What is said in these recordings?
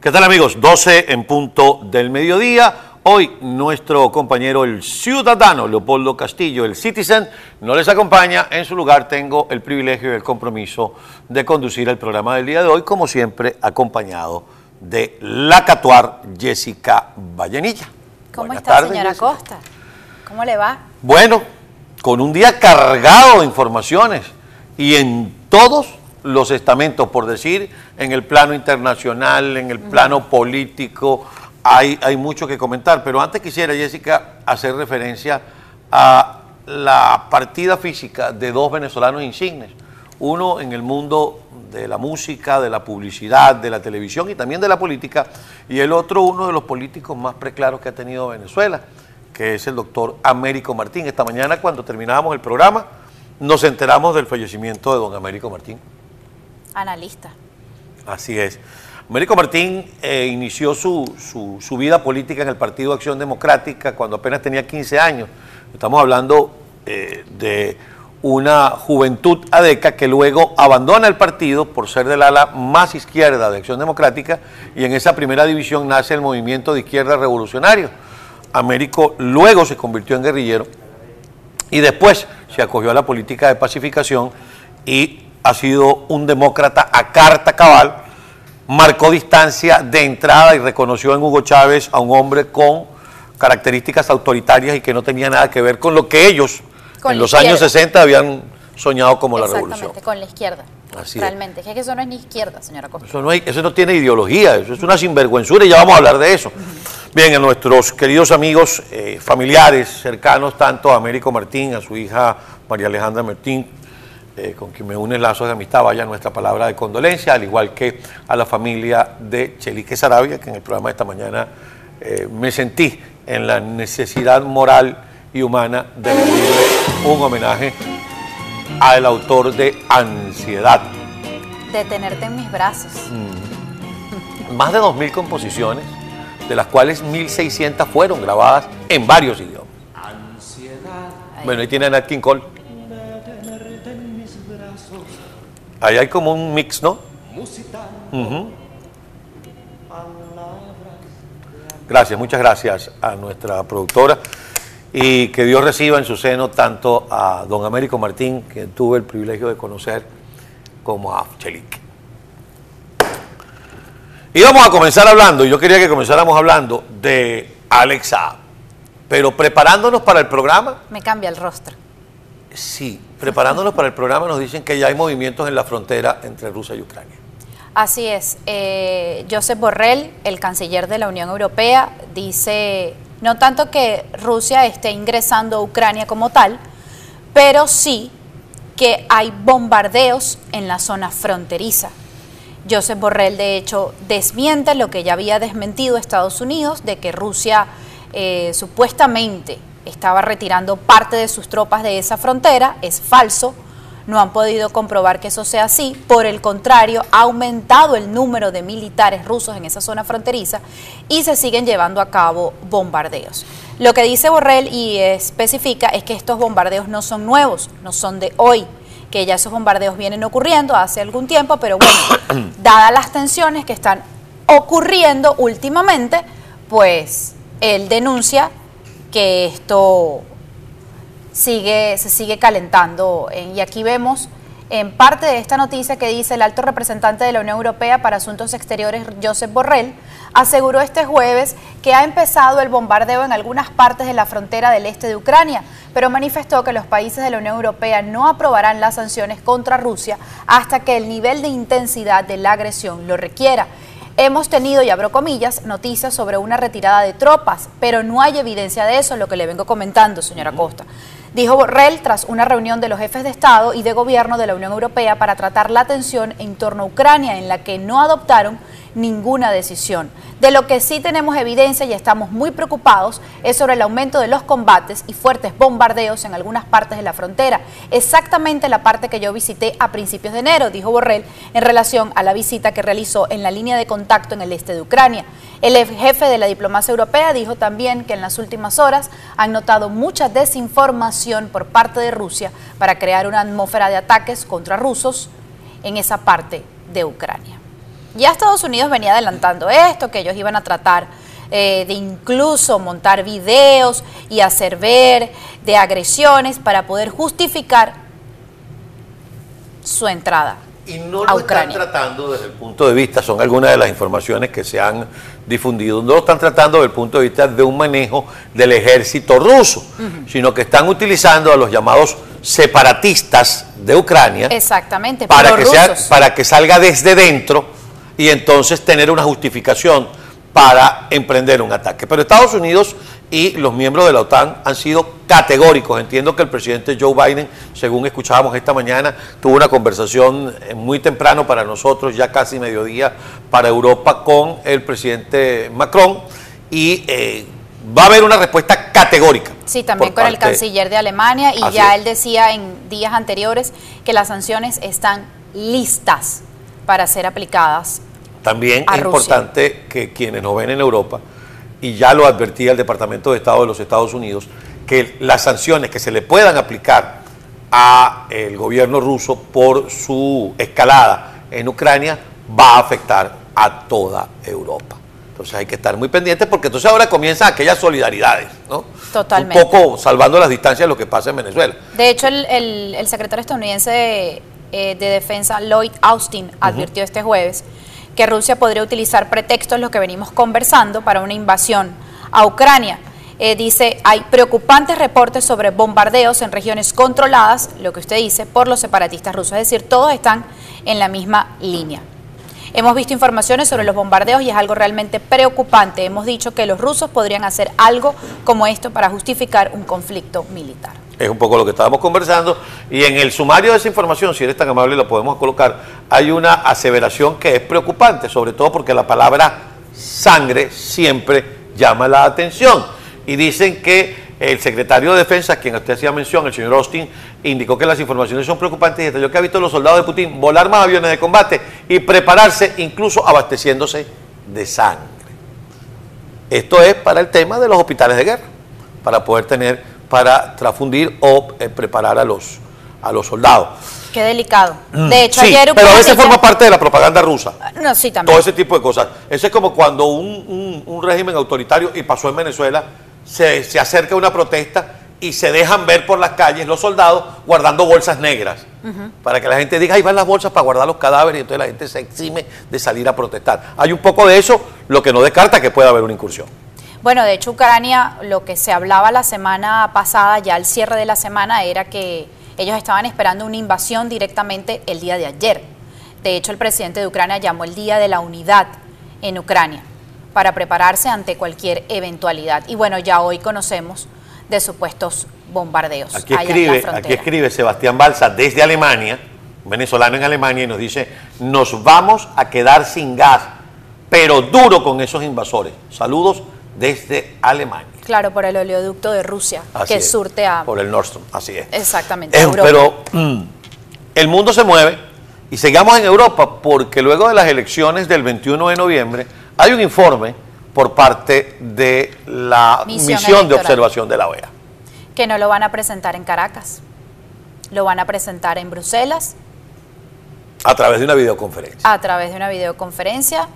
¿Qué tal amigos? 12 en punto del mediodía. Hoy nuestro compañero el ciudadano Leopoldo Castillo, el Citizen, no les acompaña. En su lugar tengo el privilegio y el compromiso de conducir el programa del día de hoy, como siempre, acompañado de la catuar Jessica Vallenilla. ¿Cómo está, señora Costa? ¿Cómo le va? Bueno, con un día cargado de informaciones y en todos los estamentos, por decir, en el plano internacional, en el plano político, hay, hay mucho que comentar. Pero antes quisiera, Jessica, hacer referencia a la partida física de dos venezolanos insignes. Uno en el mundo de la música, de la publicidad, de la televisión y también de la política, y el otro uno de los políticos más preclaros que ha tenido Venezuela, que es el doctor Américo Martín. Esta mañana cuando terminábamos el programa nos enteramos del fallecimiento de don Américo Martín. Analista. Así es. Américo Martín eh, inició su, su, vida política en el Partido Acción Democrática cuando apenas tenía 15 años. Estamos hablando eh, de una juventud adeca que luego abandona el partido por ser del ala más izquierda de Acción Democrática y en esa primera división nace el movimiento de izquierda revolucionario. Américo luego se convirtió en guerrillero y después se acogió a la política de pacificación y ha sido un demócrata a carta cabal, marcó distancia de entrada y reconoció en Hugo Chávez a un hombre con características autoritarias y que no tenía nada que ver con lo que ellos en los años 60 habían soñado como la revolución. Con la izquierda. Así Realmente, es. que eso no es ni izquierda, señora Costa. Eso no, eso no tiene ideología, eso es una sinvergüenzura y ya vamos a hablar de eso. Bien, a nuestros queridos amigos, eh, familiares, cercanos, tanto a Américo Martín, a su hija María Alejandra Martín, eh, con quien me une lazos de amistad, vaya nuestra palabra de condolencia, al igual que a la familia de Chelique Sarabia, que en el programa de esta mañana eh, me sentí en la necesidad moral y humana de rendirle un homenaje al autor de Ansiedad. De tenerte en mis brazos. Mm. Más de 2.000 composiciones, de las cuales 1.600 fueron grabadas en varios idiomas. Ansiedad. Bueno, ahí tiene a Nat King Cole. Ahí hay como un mix, ¿no? Gracias, muchas gracias a nuestra productora y que Dios reciba en su seno tanto a don Américo Martín, que tuve el privilegio de conocer, como a Chelique. Y vamos a comenzar hablando, yo quería que comenzáramos hablando de Alexa, pero preparándonos para el programa. Me cambia el rostro. Sí, preparándonos para el programa nos dicen que ya hay movimientos en la frontera entre Rusia y Ucrania. Así es. Eh, Josep Borrell, el canciller de la Unión Europea, dice no tanto que Rusia esté ingresando a Ucrania como tal, pero sí que hay bombardeos en la zona fronteriza. Josep Borrell, de hecho, desmiente lo que ya había desmentido Estados Unidos de que Rusia eh, supuestamente estaba retirando parte de sus tropas de esa frontera. Es falso no han podido comprobar que eso sea así. Por el contrario, ha aumentado el número de militares rusos en esa zona fronteriza y se siguen llevando a cabo bombardeos. Lo que dice Borrell y especifica es que estos bombardeos no son nuevos, no son de hoy, que ya esos bombardeos vienen ocurriendo hace algún tiempo, pero bueno, dadas las tensiones que están ocurriendo últimamente, pues él denuncia que esto sigue, se sigue calentando. Y aquí vemos en parte de esta noticia que dice el alto representante de la Unión Europea para Asuntos Exteriores, Josep Borrell, aseguró este jueves que ha empezado el bombardeo en algunas partes de la frontera del este de Ucrania, pero manifestó que los países de la Unión Europea no aprobarán las sanciones contra Rusia hasta que el nivel de intensidad de la agresión lo requiera. Hemos tenido, y abro comillas, noticias sobre una retirada de tropas, pero no hay evidencia de eso, lo que le vengo comentando, señora Costa dijo Borrell tras una reunión de los jefes de Estado y de Gobierno de la Unión Europea para tratar la tensión en torno a Ucrania, en la que no adoptaron ninguna decisión. De lo que sí tenemos evidencia y estamos muy preocupados es sobre el aumento de los combates y fuertes bombardeos en algunas partes de la frontera, exactamente la parte que yo visité a principios de enero, dijo Borrell, en relación a la visita que realizó en la línea de contacto en el este de Ucrania. El jefe de la diplomacia europea dijo también que en las últimas horas han notado mucha desinformación por parte de Rusia para crear una atmósfera de ataques contra rusos en esa parte de Ucrania. Ya Estados Unidos venía adelantando esto, que ellos iban a tratar eh, de incluso montar videos y hacer ver de agresiones para poder justificar su entrada. Y no lo están tratando desde el punto de vista, son algunas de las informaciones que se han difundido, no lo están tratando desde el punto de vista de un manejo del ejército ruso, sino que están utilizando a los llamados separatistas de Ucrania Exactamente, para, que, sea, para que salga desde dentro y entonces tener una justificación para emprender un ataque. Pero Estados Unidos y los miembros de la OTAN han sido categóricos. Entiendo que el presidente Joe Biden, según escuchábamos esta mañana, tuvo una conversación eh, muy temprano para nosotros, ya casi mediodía para Europa, con el presidente Macron y eh, va a haber una respuesta categórica. Sí, también con el canciller de Alemania y ya él decía en días anteriores que las sanciones están listas para ser aplicadas. También es importante que quienes nos ven en Europa y ya lo advertía el Departamento de Estado de los Estados Unidos, que las sanciones que se le puedan aplicar a el gobierno ruso por su escalada en Ucrania va a afectar a toda Europa. Entonces hay que estar muy pendientes porque entonces ahora comienzan aquellas solidaridades, ¿no? Totalmente. Un poco salvando las distancias de lo que pasa en Venezuela. De hecho, el, secretario estadounidense de, eh, Defensa, Lloyd Austin, advirtió este jueves que Rusia podría utilizar pretextos, lo que venimos conversando, para una invasión a Ucrania. Eh, dice, hay preocupantes reportes sobre bombardeos en regiones controladas, lo que usted dice, por los separatistas rusos. Es decir, todos están en la misma línea. Hemos visto informaciones sobre los bombardeos y es algo realmente preocupante. Hemos dicho que los rusos podrían hacer algo como esto para justificar un conflicto militar es un poco lo que estábamos conversando, y en el sumario de esa información, si eres tan amable lo podemos colocar, hay una aseveración que es preocupante, sobre todo porque la palabra sangre siempre llama la atención. Y dicen que el secretario de Defensa, quien usted hacía mención, el señor Austin, indicó que las informaciones son preocupantes y detalló que ha visto a los soldados de Putin volar más aviones de combate y prepararse incluso abasteciéndose de sangre. Esto es para el tema de los hospitales de guerra, para poder tener para transfundir o eh, preparar a los, a los soldados. Qué delicado. Mm, de hecho, sí, ayer pero a veces forma parte de la propaganda rusa. No, sí, también. Todo ese tipo de cosas. Eso es como cuando un, un, régimen autoritario, y pasó en Venezuela, se, se, acerca a una protesta y se dejan ver por las calles los soldados guardando bolsas negras. Para que la gente diga, ahí van las bolsas para guardar los cadáveres y entonces la gente se exime de salir a protestar. Hay un poco de eso, lo que no descarta que pueda haber una incursión. Bueno, de hecho Ucrania, lo que se hablaba la semana pasada, ya al cierre de la semana, era que ellos estaban esperando una invasión directamente el día de ayer. De hecho, el presidente de Ucrania llamó el Día de la Unidad en Ucrania para prepararse ante cualquier eventualidad. Y bueno, ya hoy conocemos de supuestos bombardeos. Aquí escribe, aquí escribe Sebastián Balsa desde Alemania, venezolano en Alemania, y nos dice, nos vamos a quedar sin gas, pero duro con esos invasores. Saludos desde Alemania. Claro, por el oleoducto de Rusia, que surte a... Por el Nord Stream, así es. Exactamente. Pero mm, el mundo se mueve y sigamos en Europa porque luego de las elecciones del 21 de noviembre hay un informe por parte de la misión, de observación de la OEA. Que no lo van a presentar en Caracas, lo van a presentar en Bruselas. A través de una videoconferencia. A través de una videoconferencia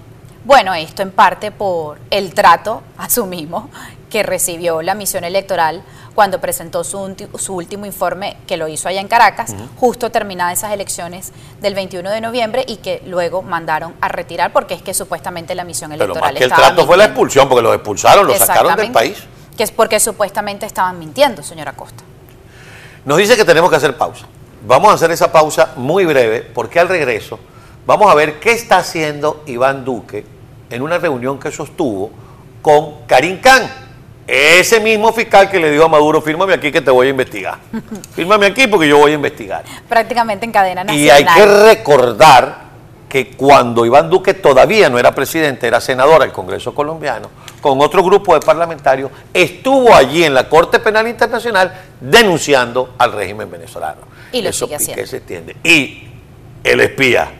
bueno, esto en parte por el trato, asumimos, que recibió la misión electoral cuando presentó su, último informe, que lo hizo allá en Caracas, justo terminadas esas elecciones del 21 de noviembre y que luego mandaron a retirar porque es que supuestamente la misión electoral Pero más que el trato fue la expulsión, porque lo expulsaron, lo sacaron del país. Que es porque supuestamente estaban mintiendo, señora Costa. Nos dice que tenemos que hacer pausa. Vamos a hacer esa pausa muy breve porque al regreso vamos a ver qué está haciendo Iván Duque en una reunión que sostuvo con Karim Khan, ese mismo fiscal que le dijo a Maduro, fírmame aquí que te voy a investigar. Fírmame aquí porque yo voy a investigar. Prácticamente en cadena nacional. Y hay que recordar que cuando Iván Duque todavía no era presidente, era senador al Congreso colombiano, con otro grupo de parlamentarios, estuvo allí en la Corte Penal Internacional denunciando al régimen venezolano. Y lo sigue haciendo. se. Y el espía,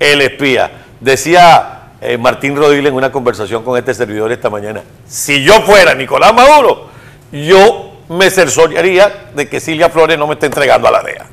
el espía, decía eh, Martín Rodríguez en una conversación con este servidor esta mañana. Si yo fuera Nicolás Maduro, yo me cercioraría de que Silvia Flores no me esté entregando a la DEA.